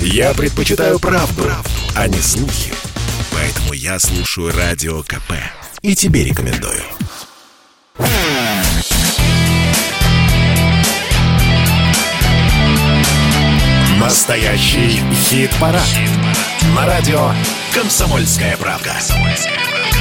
Я предпочитаю правду, правду, а не слухи. Поэтому я слушаю Радио КП. И тебе рекомендую. Настоящий хит-парад. Хит На радио «Комсомольская правда». «Комсомольская правда».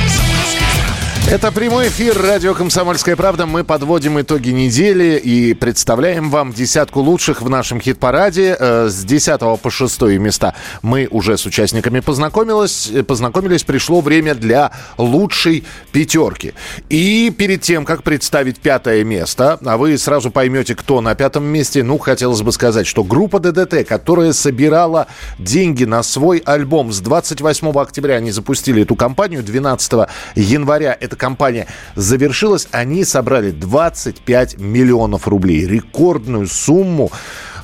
Это прямой эфир радио «Комсомольская правда». Мы подводим итоги недели и представляем вам десятку лучших в нашем хит-параде. Э, с 10 по 6 места мы уже с участниками познакомились. Познакомились, пришло время для лучшей пятерки. И перед тем, как представить пятое место, а вы сразу поймете, кто на пятом месте, ну, хотелось бы сказать, что группа ДДТ, которая собирала деньги на свой альбом с 28 октября, они запустили эту кампанию, 12 января это эта кампания завершилась, они собрали 25 миллионов рублей. Рекордную сумму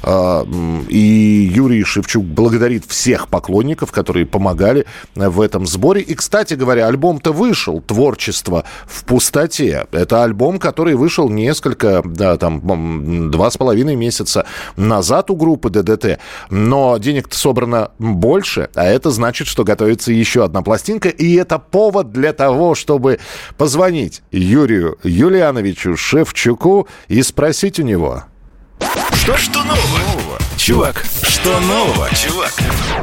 и Юрий Шевчук благодарит всех поклонников, которые помогали в этом сборе. И, кстати говоря, альбом-то вышел «Творчество в пустоте». Это альбом, который вышел несколько, да, там, два с половиной месяца назад у группы ДДТ. Но денег-то собрано больше, а это значит, что готовится еще одна пластинка. И это повод для того, чтобы позвонить Юрию Юлиановичу Шевчуку и спросить у него – что? Что нового? Чувак, что нового, чувак?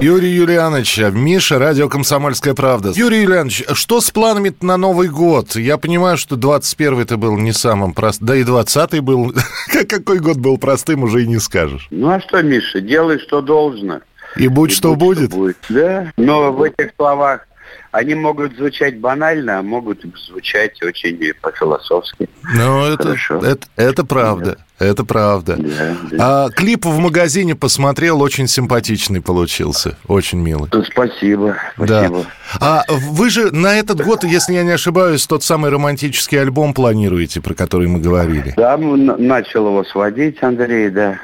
Юрий Юлианович, Миша, радио «Комсомольская правда». Юрий Юлианович, что с планами на Новый год? Я понимаю, что 21-й-то был не самым простым, да и 20-й был... Какой год был простым, уже и не скажешь. Ну а что, Миша, делай, что должно. И будь, и что, будь будет. что будет. Да, но в этих словах они могут звучать банально, а могут звучать очень по-философски. Ну, это, это, это правда. Да. Это правда. Да, да. А клип в магазине посмотрел, очень симпатичный получился. Очень милый. Спасибо. Спасибо. Да. А вы же на этот год, если я не ошибаюсь, тот самый романтический альбом планируете, про который мы говорили? Да, начал его сводить, Андрей, да.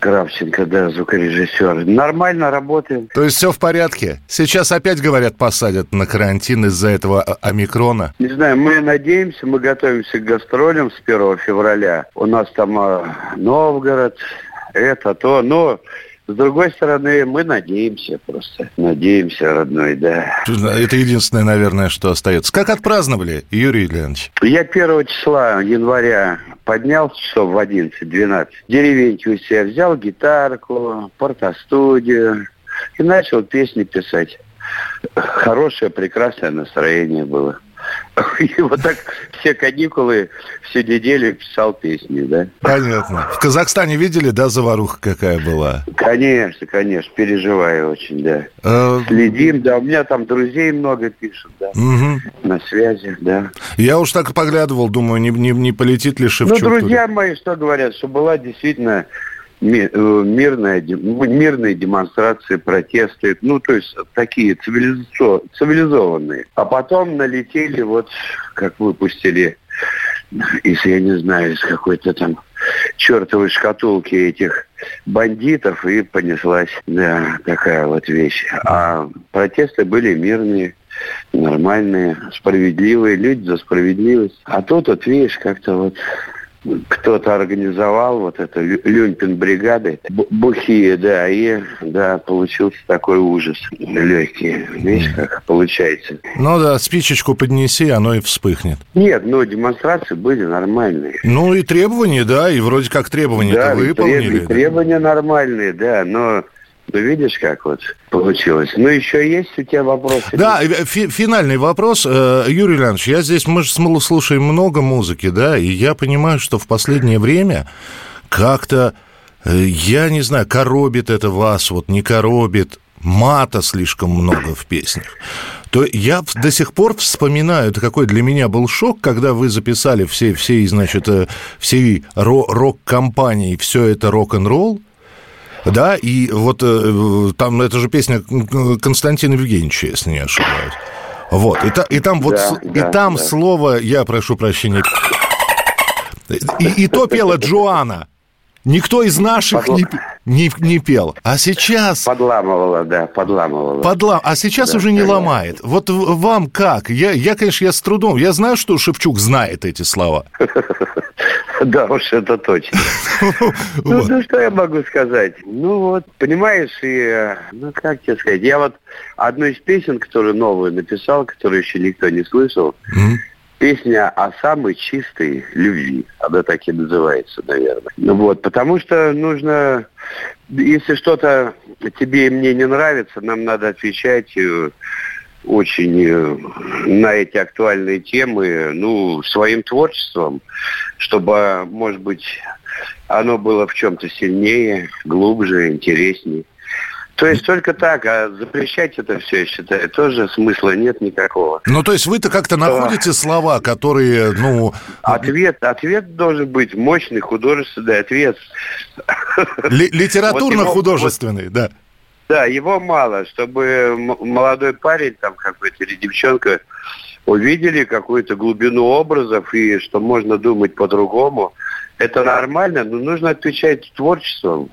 Кравченко, да, звукорежиссер. Нормально работаем. То есть все в порядке? Сейчас опять, говорят, посадят на карантин из-за этого омикрона? Не знаю, мы надеемся, мы готовимся к гастролям с 1 февраля. У нас там э, Новгород, это, то, но с другой стороны, мы надеемся просто. Надеемся, родной, да. Это единственное, наверное, что остается. Как отпраздновали, Юрий Ильич? Я 1 числа января поднялся часов в 11-12. Деревеньки у себя взял гитарку, портостудию и начал песни писать. Хорошее, прекрасное настроение было. И вот так все каникулы, всю неделю писал песни, да. Понятно. В Казахстане видели, да, заваруха какая была? Конечно, конечно, переживаю очень, да. А... Следим, да, у меня там друзей много пишут, да, угу. на связи, да. Я уж так поглядывал, думаю, не, не, не полетит ли Шевчук? Ну, друзья мои что говорят, что была действительно Э, мирная, мирные демонстрации, протесты, ну, то есть такие цивилизованные. А потом налетели, вот, как выпустили из, я не знаю, из какой-то там чертовой шкатулки этих бандитов, и понеслась, да, такая вот вещь. А протесты были мирные нормальные, справедливые, люди за справедливость. А тут вот, видишь, как-то вот кто-то организовал вот это Люмпин бригады, бухие, да, и да, получился такой ужас легкий. Видишь, как получается. Ну да, спичечку поднеси, оно и вспыхнет. Нет, ну демонстрации были нормальные. Ну и требования, да, и вроде как требования да, выполнили. Треб... Требования нормальные, да, но ну, видишь, как вот получилось. Ну, еще есть у тебя вопросы? Да, э, фи- финальный вопрос. Э, Юрий Иванович, я здесь, мы же слушаем много музыки, да, и я понимаю, что в последнее время как-то, э, я не знаю, коробит это вас, вот не коробит, мата слишком много в песнях то я до сих пор вспоминаю, это какой для меня был шок, когда вы записали все, все значит, всей рок-компании «Все это рок-н-ролл», да, и вот э, там, это же песня Константина Евгеньевича, если не ошибаюсь. Вот, и, та, и там вот, да, и да, там да. слово, я прошу прощения, и, и то пела Джоанна. Никто из наших Подла... не, не, не пел. А сейчас... Подламывала, да, подламывала. Подлам... А сейчас да, уже не да. ломает. Вот вам как? Я, я, конечно, я с трудом. Я знаю, что Шевчук знает эти слова. Да уж, это точно. Ну, ну, что я могу сказать? Ну, вот, понимаешь, и, э, ну, как тебе сказать, я вот одну из песен, которую новую написал, которую еще никто не слышал, песня о самой чистой любви. Она так и называется, наверное. Ну вот, потому что нужно, если что-то тебе и мне не нравится, нам надо отвечать э, очень э, на эти актуальные темы, ну, своим творчеством, чтобы, может быть, оно было в чем-то сильнее, глубже, интереснее. То есть только так, а запрещать это все, я считаю, тоже смысла нет никакого. Ну, то есть вы-то как-то находите слова, которые, ну... Ответ, ответ должен быть мощный, художественный ответ. Литературно-художественный, да. Да, его мало, чтобы молодой парень там какой-то или девчонка увидели какую-то глубину образов и что можно думать по-другому. Это нормально, но нужно отвечать творчеством.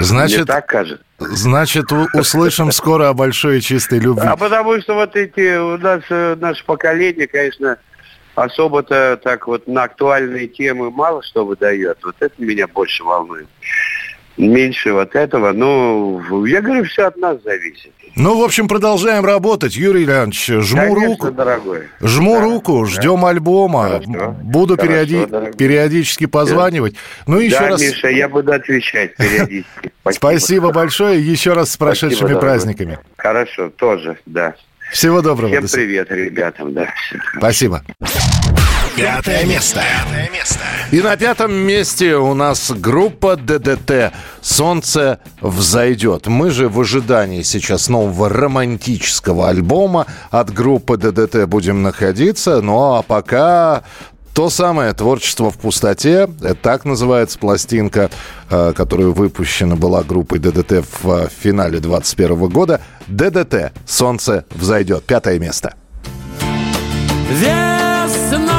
Значит, Мне так кажется. Значит, услышим скоро о большой и чистой любви. А потому что вот эти у нас э, наше поколение, конечно, особо-то так вот на актуальные темы мало что выдает. Вот это меня больше волнует меньше вот этого. Ну, я говорю, все от нас зависит. Ну, в общем, продолжаем работать. Юрий Ильянович, жму Конечно, руку. дорогой. Жму да, руку, ждем да. альбома. Хорошо, Буду хорошо, периоди... периодически позванивать. Ну, еще да, раз... Миша, я буду отвечать периодически. Спасибо, Спасибо большое. Еще раз с прошедшими Спасибо, праздниками. Хорошо, тоже, да. Всего доброго. Всем привет ребятам, да. Спасибо. Пятое место. Пятое место. И на пятом месте у нас группа ДДТ «Солнце взойдет». Мы же в ожидании сейчас нового романтического альбома от группы ДДТ будем находиться. Ну а пока то самое творчество в пустоте, так называется пластинка, э, которая выпущена была группой ДДТ в финале 2021 года. ДДТ «Солнце взойдет». Пятое место. Весна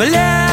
Блеск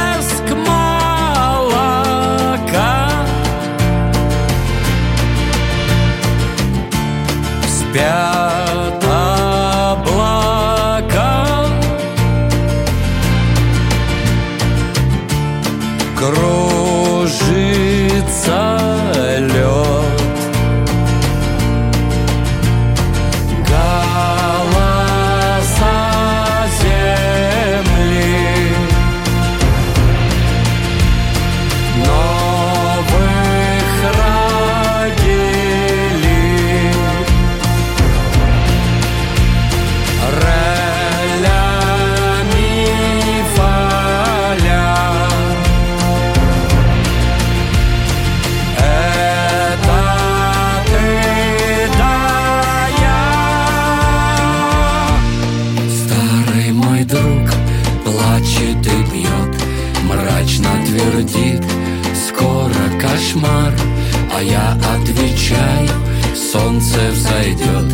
солнце взойдет.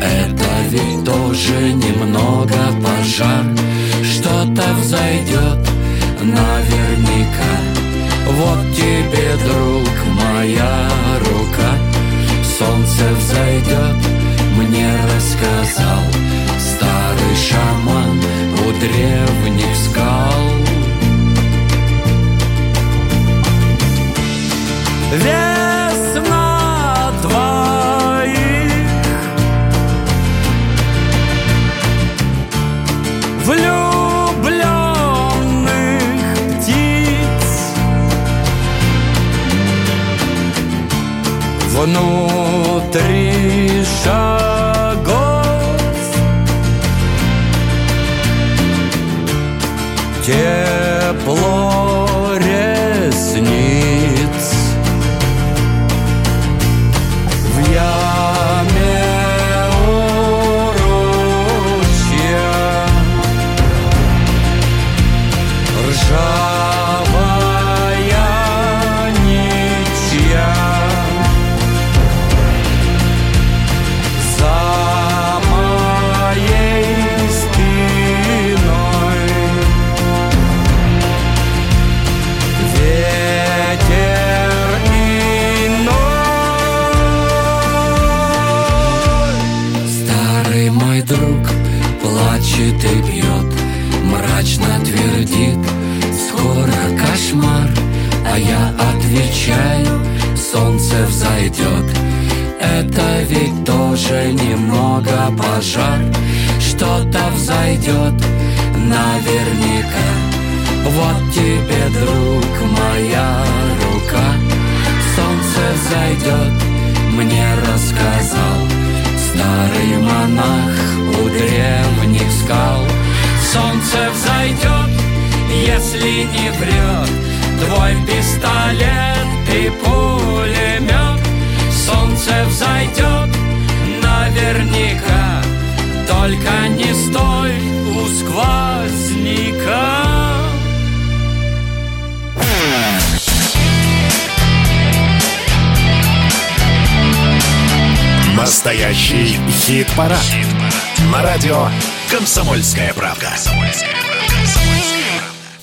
Это ведь тоже немного пожар Что-то взойдет наверняка. Вот тебе, друг, моя рука. Солнце взойдет, мне рассказал Старый шаман у древних скал. Весна солнце взойдет Это ведь тоже немного пожар. Что-то взойдет наверняка. Вот тебе, друг, моя рука. Солнце взойдет, мне рассказал Старый монах у древних скал. Солнце взойдет, если не врет Твой пистолет и пулемет Солнце взойдет наверняка Только не стой у сквозняка Настоящий хит-парад. На радио «Комсомольская правда».